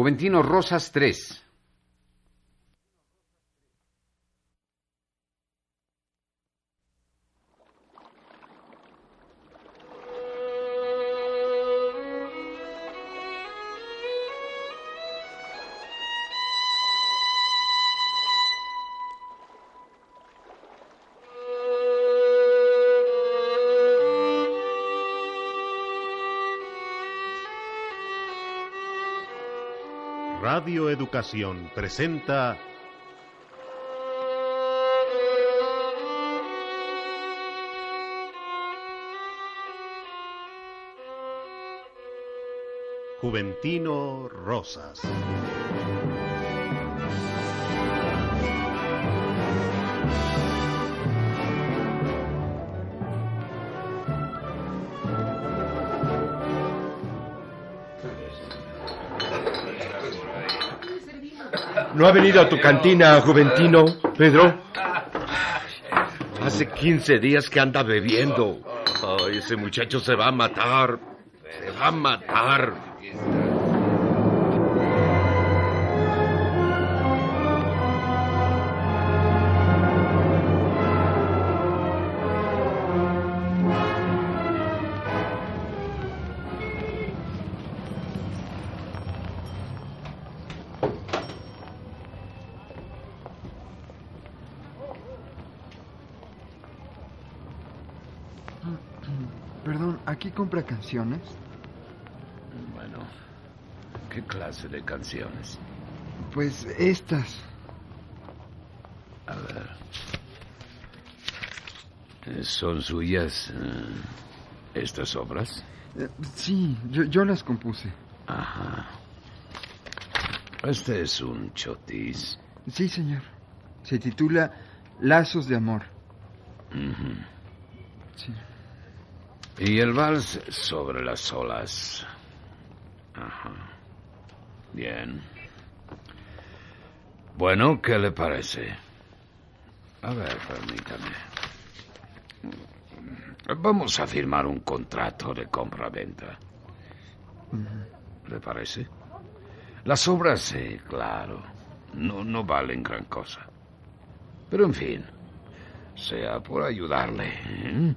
Juventino Rosas 3. Presenta Juventino Rosas. ¿No ha venido a tu cantina, Juventino, Pedro? Hace 15 días que anda bebiendo. Ay, ese muchacho se va a matar. Se va a matar. ¿Aquí compra canciones? Bueno, ¿qué clase de canciones? Pues estas. A ver. Eh, ¿Son suyas eh, estas obras? Eh, sí, yo, yo las compuse. Ajá. Este es un chotis. Sí, señor. Se titula Lazos de Amor. Sí. Y el vals sobre las olas. Ajá. Bien. Bueno, ¿qué le parece? A ver, permítame. Vamos a firmar un contrato de compra-venta. ¿Le parece? Las obras, sí, claro, no, no valen gran cosa. Pero en fin, sea por ayudarle. ¿eh?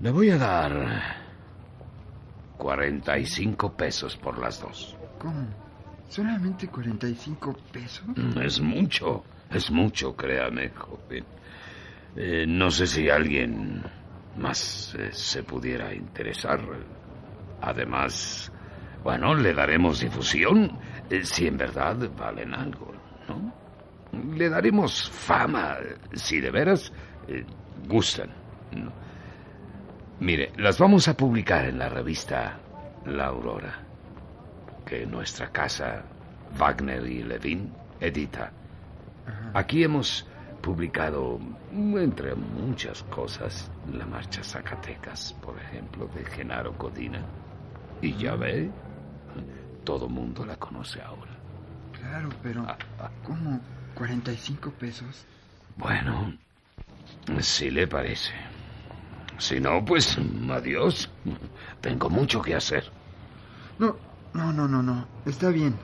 Le voy a dar 45 pesos por las dos. ¿Cómo? ¿Solamente 45 pesos? Mm, Es mucho, es mucho, créame, joven. Eh, no sé si alguien más eh, se pudiera interesar. Además, bueno, le daremos difusión eh, si en verdad valen algo, ¿no? Le daremos fama si de veras gustan. ¿no? Mire, las vamos a publicar en la revista La Aurora, que nuestra casa, Wagner y Levin, edita. Aquí hemos publicado, entre muchas cosas, la marcha Zacatecas, por ejemplo, de Genaro Codina. Y ya ve, todo mundo la conoce ahora. Claro, pero ¿cómo? ¿45 pesos? Bueno, si le parece. Si no, pues adiós. Tengo mucho que hacer. No, no, no, no, no. Está bien.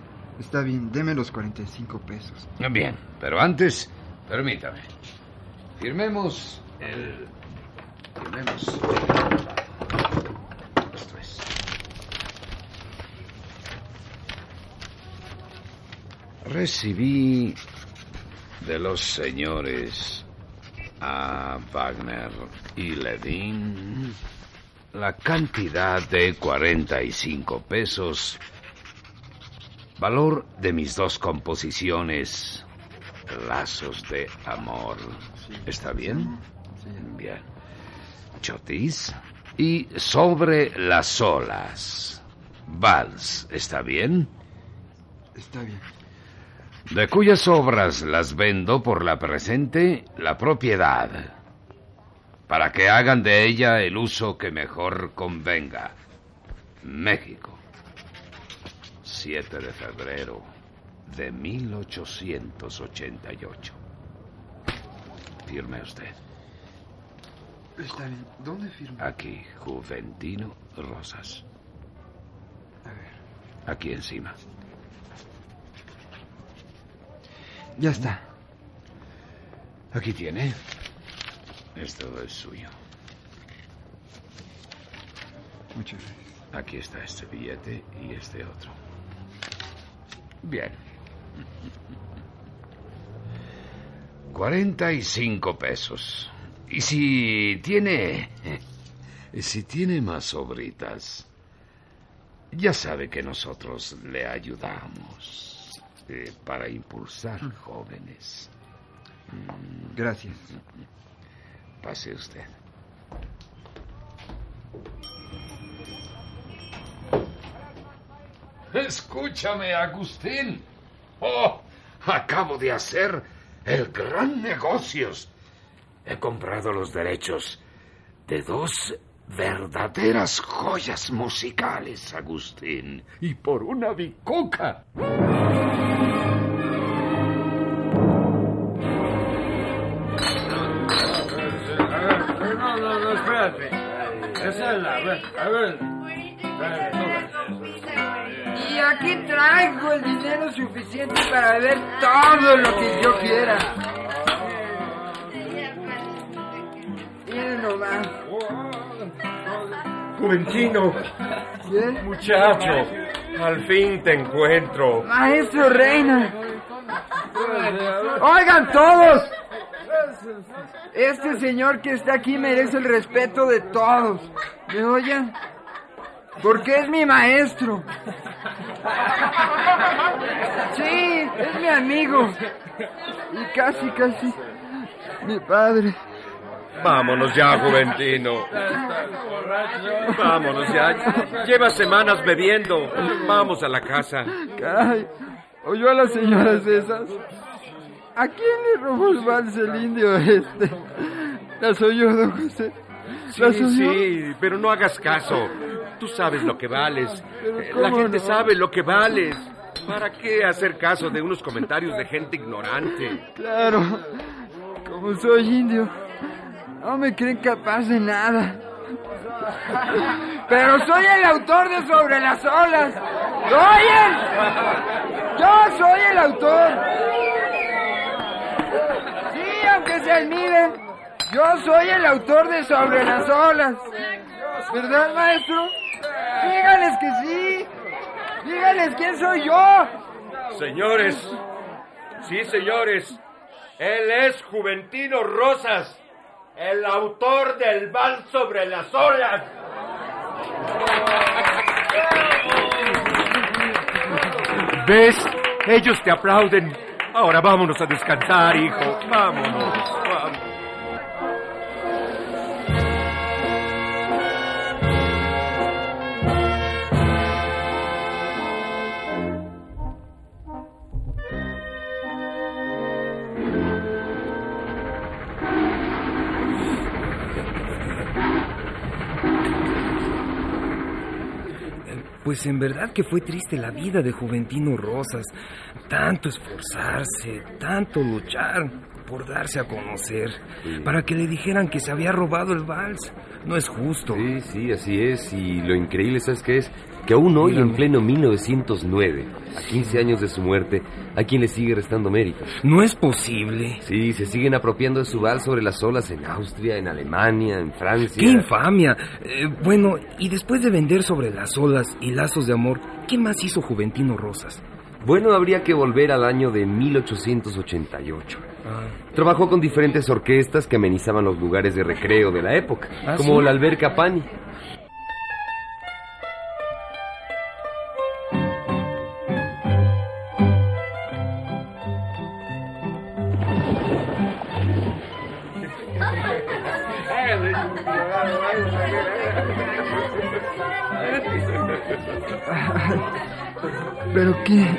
Está bien. Deme los 45 pesos. Bien, pero antes, permítame. Firmemos el... Firmemos... Esto es. Recibí de los señores a Wagner y Levin la cantidad de 45 pesos, valor de mis dos composiciones, Lazos de Amor. ¿Está bien? Sí. Bien. Chotis. Y sobre las olas. Vals. ¿Está bien? Está bien. De cuyas obras las vendo por la presente la propiedad, para que hagan de ella el uso que mejor convenga. México, 7 de febrero de 1888. Firme usted. Está bien. ¿Dónde firmo? Aquí, Juventino Rosas. A ver. Aquí encima. Ya está. Aquí tiene. Esto es suyo. Muchas gracias. Aquí está este billete y este otro. Bien. 45 pesos. Y si tiene... Si tiene más sobritas, ya sabe que nosotros le ayudamos eh, para impulsar jóvenes. Gracias. Pase usted. Escúchame, Agustín. Oh, acabo de hacer el gran negocios. He comprado los derechos de dos verdaderas joyas musicales, Agustín. Y por una bicoca. No, no, no, espérate. Esa es la. A ver, a ver. Y aquí traigo el dinero suficiente para ver todo lo que yo quiera. Miren nomás. Juventino, muchacho, al fin te encuentro. Maestro Reina. Oigan todos. Este señor que está aquí merece el respeto de todos. ¿Me oyen? Porque es mi maestro. Sí, es mi amigo. Y casi, casi mi padre. Vámonos ya, Juventino. Vámonos ya. Lleva semanas bebiendo. Vamos a la casa. Caray, ¿oyó a las señoras esas? ¿A quién le robó el vals el indio este? ¿Las oyó, don José? ¿Las Sí, oyó? sí, pero no hagas caso. Tú sabes lo que vales. Pero Eh, ¿cómo La gente no? sabe lo que vales. ¿Para qué hacer caso de unos comentarios de gente ignorante? Claro, como soy indio, no me creen capaz de nada. Pero soy el autor de Sobre las olas. ¿Lo oyen? Yo soy el autor. Sí, aunque se admiren, yo soy el autor de Sobre las olas. ¿Verdad, maestro? Díganles que sí. Díganles quién soy yo. Señores, sí, señores, él es Juventino Rosas, el autor del vals sobre las olas. ¿Ves? Ellos te aplauden. Ahora vámonos a descansar, hijo. Vámonos. Pues en verdad que fue triste la vida de Juventino Rosas. Tanto esforzarse, tanto luchar por darse a conocer, para que le dijeran que se había robado el vals. No es justo. Sí, sí, así es. Y lo increíble, ¿sabes qué es? Que aún hoy, en pleno 1909, a 15 años de su muerte, hay quien le sigue restando mérito. No es posible. Sí, se siguen apropiando de su vals sobre las olas en Austria, en Alemania, en Francia. ¡Qué infamia! Eh, bueno, y después de vender sobre las olas y lazos de amor, ¿qué más hizo Juventino Rosas? Bueno, habría que volver al año de 1888. Ah, Trabajó con diferentes orquestas que amenizaban los lugares de recreo de la época, ¿Ah, como sí? la alberca Pani. Qué?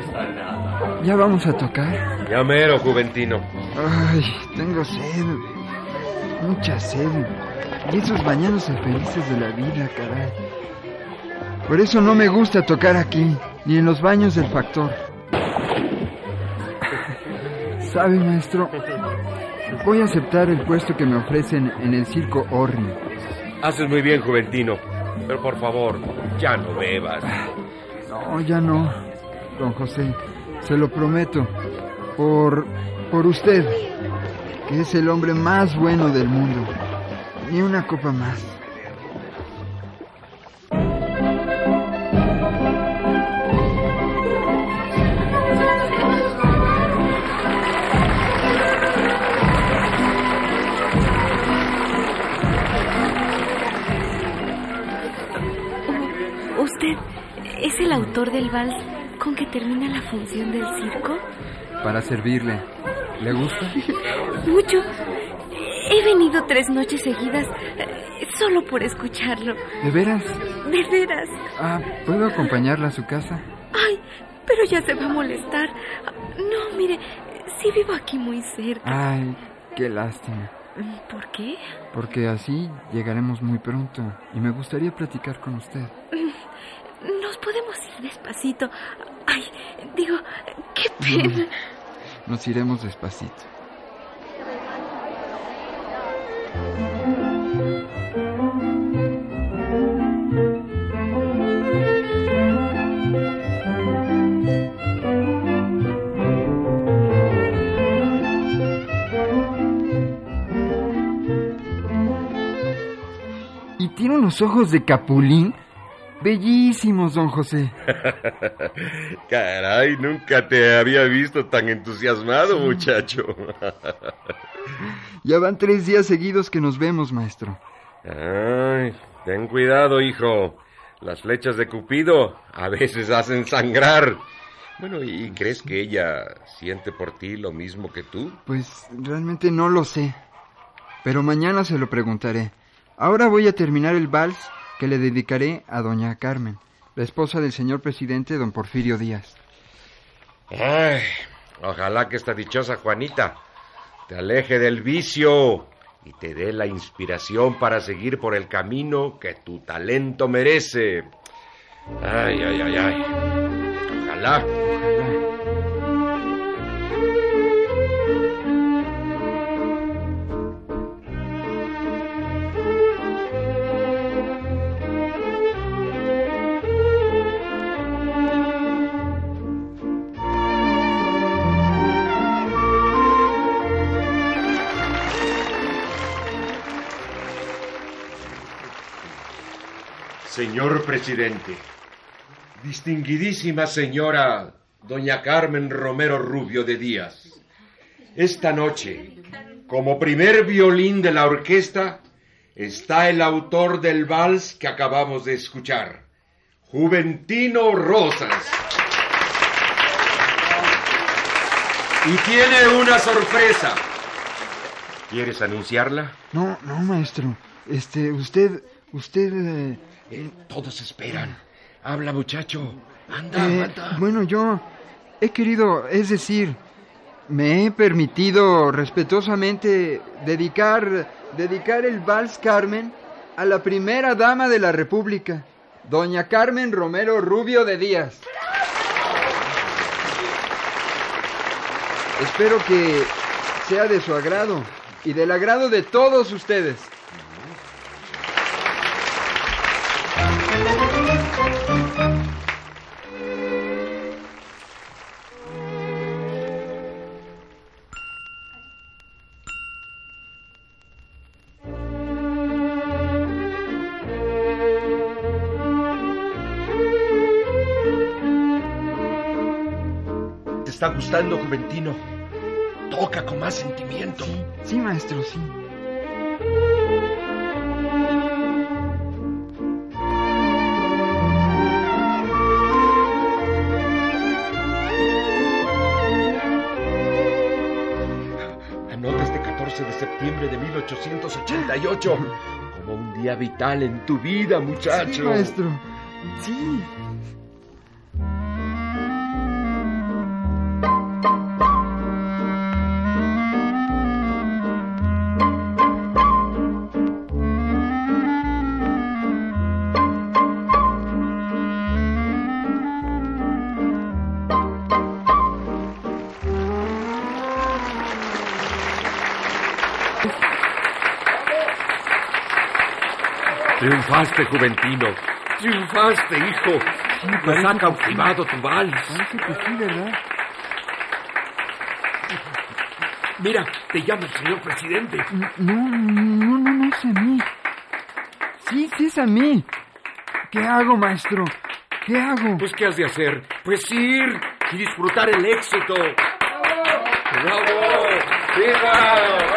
¿Ya vamos a tocar? Ya mero, Juventino. Ay, tengo sed. Mucha sed. Y esos bañándose felices de la vida, caray. Por eso no me gusta tocar aquí, ni en los baños del factor. ¿Sabe, maestro? Voy a aceptar el puesto que me ofrecen en el circo Orri. Haces muy bien, Juventino. Pero por favor, ya no bebas. No, ya no, don José. Se lo prometo. Por. por usted, que es el hombre más bueno del mundo. Ni una copa más. ¿Usted es el autor del vals con que termina la función del circo? Para servirle. ¿Le gusta? Mucho. He venido tres noches seguidas eh, solo por escucharlo. ¿De veras? De veras. Ah, ¿puedo acompañarla a su casa? Ay, pero ya se va a molestar. No, mire, sí vivo aquí muy cerca. Ay, qué lástima. ¿Por qué? Porque así llegaremos muy pronto y me gustaría platicar con usted. Nos podemos ir despacito. Ay, digo, qué pena. Nos iremos despacito. Y tiene unos ojos de capulín bellísimos, don José. Caray, nunca te había visto tan entusiasmado, muchacho. Ya van tres días seguidos que nos vemos, maestro. Ay, ten cuidado, hijo. Las flechas de Cupido a veces hacen sangrar. Bueno, ¿y crees que ella siente por ti lo mismo que tú? Pues realmente no lo sé. Pero mañana se lo preguntaré. Ahora voy a terminar el vals que le dedicaré a doña Carmen, la esposa del señor presidente don Porfirio Díaz. Ay, ojalá que esta dichosa Juanita te aleje del vicio y te dé la inspiración para seguir por el camino que tu talento merece. Ay, ay, ay, ay. Ojalá. Señor presidente, distinguidísima señora doña Carmen Romero Rubio de Díaz, esta noche, como primer violín de la orquesta, está el autor del vals que acabamos de escuchar, Juventino Rosas. Y tiene una sorpresa. ¿Quieres anunciarla? No, no, maestro. Este, usted, usted... eh, Eh, todos esperan. Habla, muchacho. Anda, eh, anda. bueno, yo he querido, es decir, me he permitido respetuosamente dedicar, dedicar el vals Carmen a la primera dama de la República, doña Carmen Romero Rubio de Díaz. Espero que sea de su agrado y del agrado de todos ustedes. Está gustando, Juventino? Toca con más sentimiento. Sí, maestro, sí. Anota este 14 de septiembre de 1888 como un día vital en tu vida, muchacho. Sí, maestro. Sí. Triunfaste, Juventino. Triunfaste, hijo. Nos ha cautivado tu vals. Parece que sí, ¿verdad? Mira, te llama el señor presidente. No, no, no, no es a mí. Sí, sí es a mí. ¿Qué hago, maestro? ¿Qué hago? Pues, ¿qué has de hacer? Pues ir y disfrutar el éxito. ¡Bravo! ¡Bravo! ¡Viva!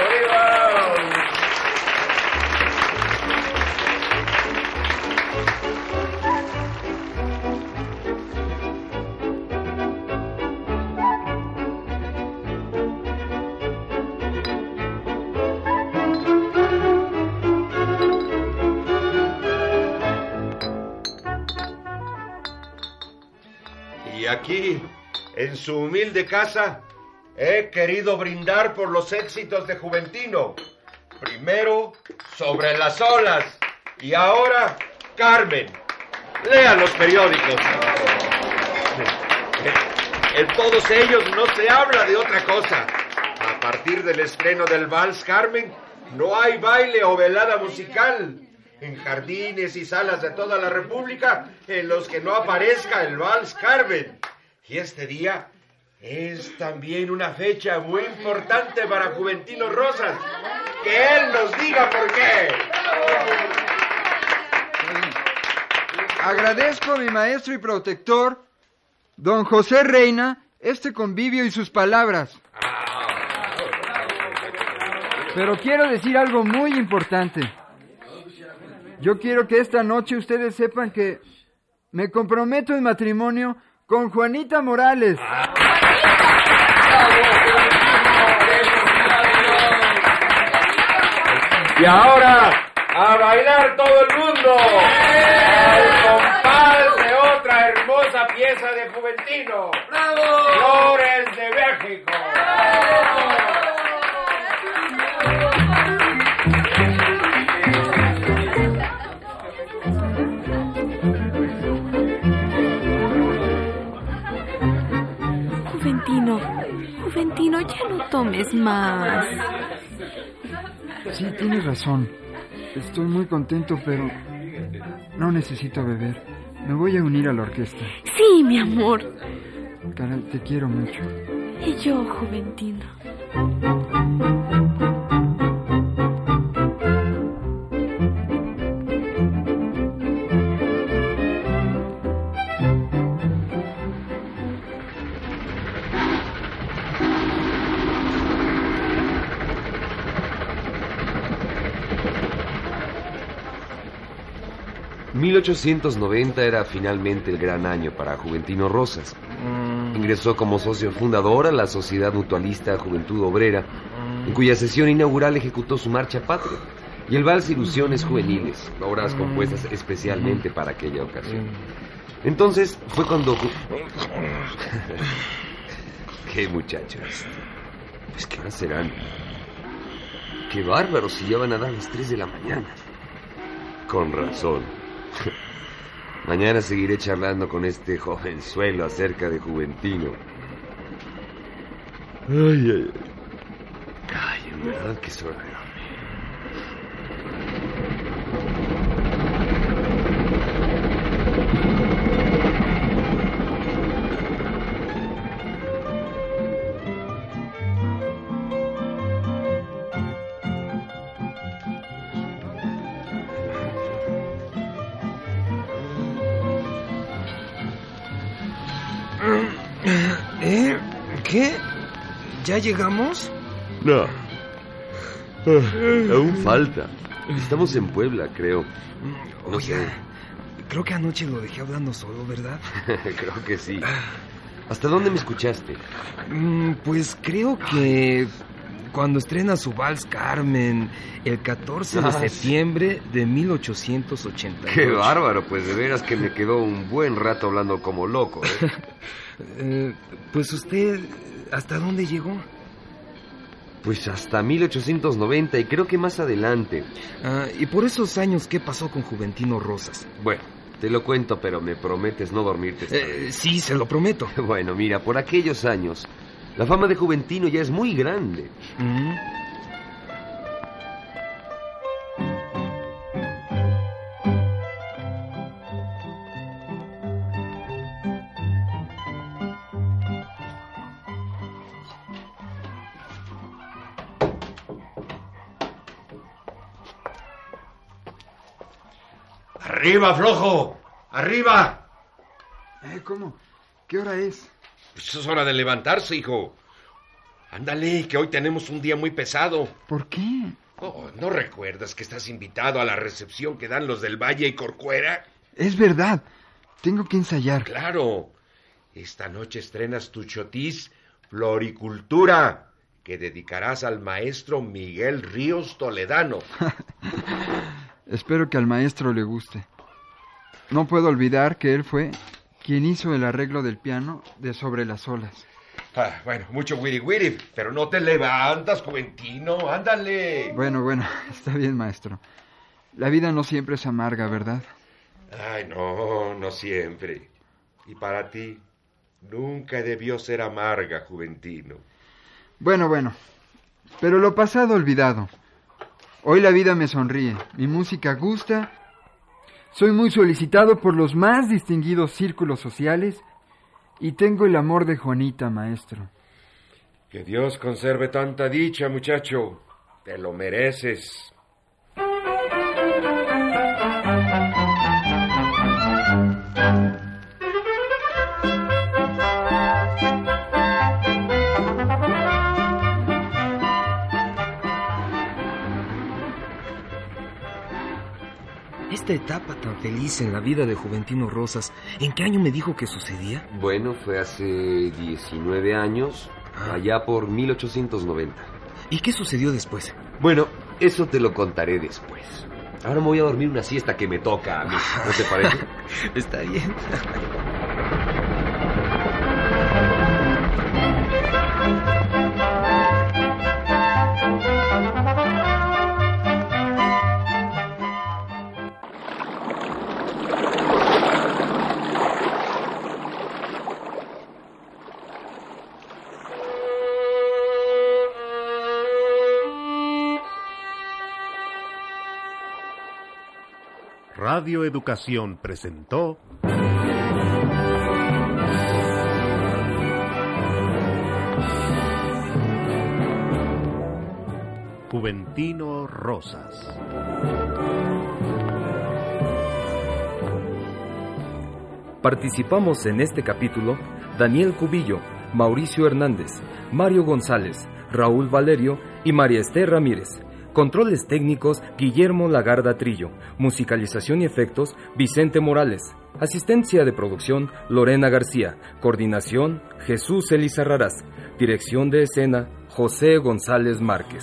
Y aquí, en su humilde casa, he querido brindar por los éxitos de Juventino. Primero, sobre las olas. Y ahora, Carmen. Lean los periódicos. En todos ellos no se habla de otra cosa. A partir del estreno del Vals Carmen, no hay baile o velada musical. En jardines y salas de toda la República en los que no aparezca el Vals Carmen. Y este día es también una fecha muy importante para Juventino Rosas. Que él nos diga por qué. Agradezco a mi maestro y protector, don José Reina, este convivio y sus palabras. Pero quiero decir algo muy importante. Yo quiero que esta noche ustedes sepan que me comprometo en matrimonio con Juanita Morales. Y ahora, a bailar todo el mundo. Al compás de otra hermosa pieza de Juventino. Flores de México. Juventino, no tomes más. Sí, tienes razón. Estoy muy contento, pero no necesito beber. Me voy a unir a la orquesta. Sí, mi amor. Caray, te quiero mucho. Y yo, Juventino. ...1890 era finalmente el gran año para Juventino Rosas. Ingresó como socio fundador a la Sociedad Mutualista Juventud Obrera, en cuya sesión inaugural ejecutó su marcha patria y el vals Ilusiones Juveniles, obras compuestas especialmente para aquella ocasión. Entonces fue cuando... ¡Qué muchachos! Pues qué horas serán. ¡Qué bárbaros si ya van a dar las 3 de la mañana! Con razón. Mañana seguiré charlando con este jovenzuelo acerca de Juventino. Ay, ay, ay. Ay, en verdad que. ¿Ya llegamos? No. Ah, aún falta. Estamos en Puebla, creo. No sé. Oiga, creo que anoche lo dejé hablando solo, ¿verdad? creo que sí. ¿Hasta dónde me escuchaste? Mm, Pues creo que cuando estrena su Vals Carmen el 14 de Ah, septiembre de 1888. Qué bárbaro, pues de veras que me quedó un buen rato hablando como loco. ¿eh? Eh, pues usted, ¿hasta dónde llegó? Pues hasta 1890 y creo que más adelante. Ah, y por esos años, ¿qué pasó con Juventino Rosas? Bueno, te lo cuento, pero me prometes no dormirte. Eh, sí, se lo prometo. Bueno, mira, por aquellos años, la fama de Juventino ya es muy grande. Mm. Arriba, flojo. Arriba. Eh, ¿Cómo? ¿Qué hora es? Pues es hora de levantarse, hijo. Ándale, que hoy tenemos un día muy pesado. ¿Por qué? Oh, ¿No recuerdas que estás invitado a la recepción que dan los del Valle y Corcuera? Es verdad. Tengo que ensayar. Claro. Esta noche estrenas tu chotis Floricultura, que dedicarás al maestro Miguel Ríos Toledano. Espero que al maestro le guste. No puedo olvidar que él fue quien hizo el arreglo del piano de Sobre las olas. Ah, bueno, mucho wiri wiri, pero no te levantas, Juventino, ándale. Bueno, bueno, está bien, maestro. La vida no siempre es amarga, ¿verdad? Ay, no, no siempre. Y para ti, nunca debió ser amarga, Juventino. Bueno, bueno, pero lo pasado olvidado. Hoy la vida me sonríe, mi música gusta, soy muy solicitado por los más distinguidos círculos sociales y tengo el amor de Juanita, maestro. Que Dios conserve tanta dicha, muchacho. Te lo mereces. Esta etapa tan feliz en la vida de Juventino Rosas, ¿en qué año me dijo que sucedía? Bueno, fue hace 19 años, allá por 1890. ¿Y qué sucedió después? Bueno, eso te lo contaré después. Ahora me voy a dormir una siesta que me toca a mí. ¿No te parece? Está bien. Radio Educación presentó Juventino Rosas. Participamos en este capítulo Daniel Cubillo, Mauricio Hernández, Mario González, Raúl Valerio y María Esther Ramírez. Controles técnicos Guillermo Lagarda Trillo. Musicalización y efectos Vicente Morales. Asistencia de producción Lorena García. Coordinación Jesús Elizarrarás. Dirección de escena José González Márquez.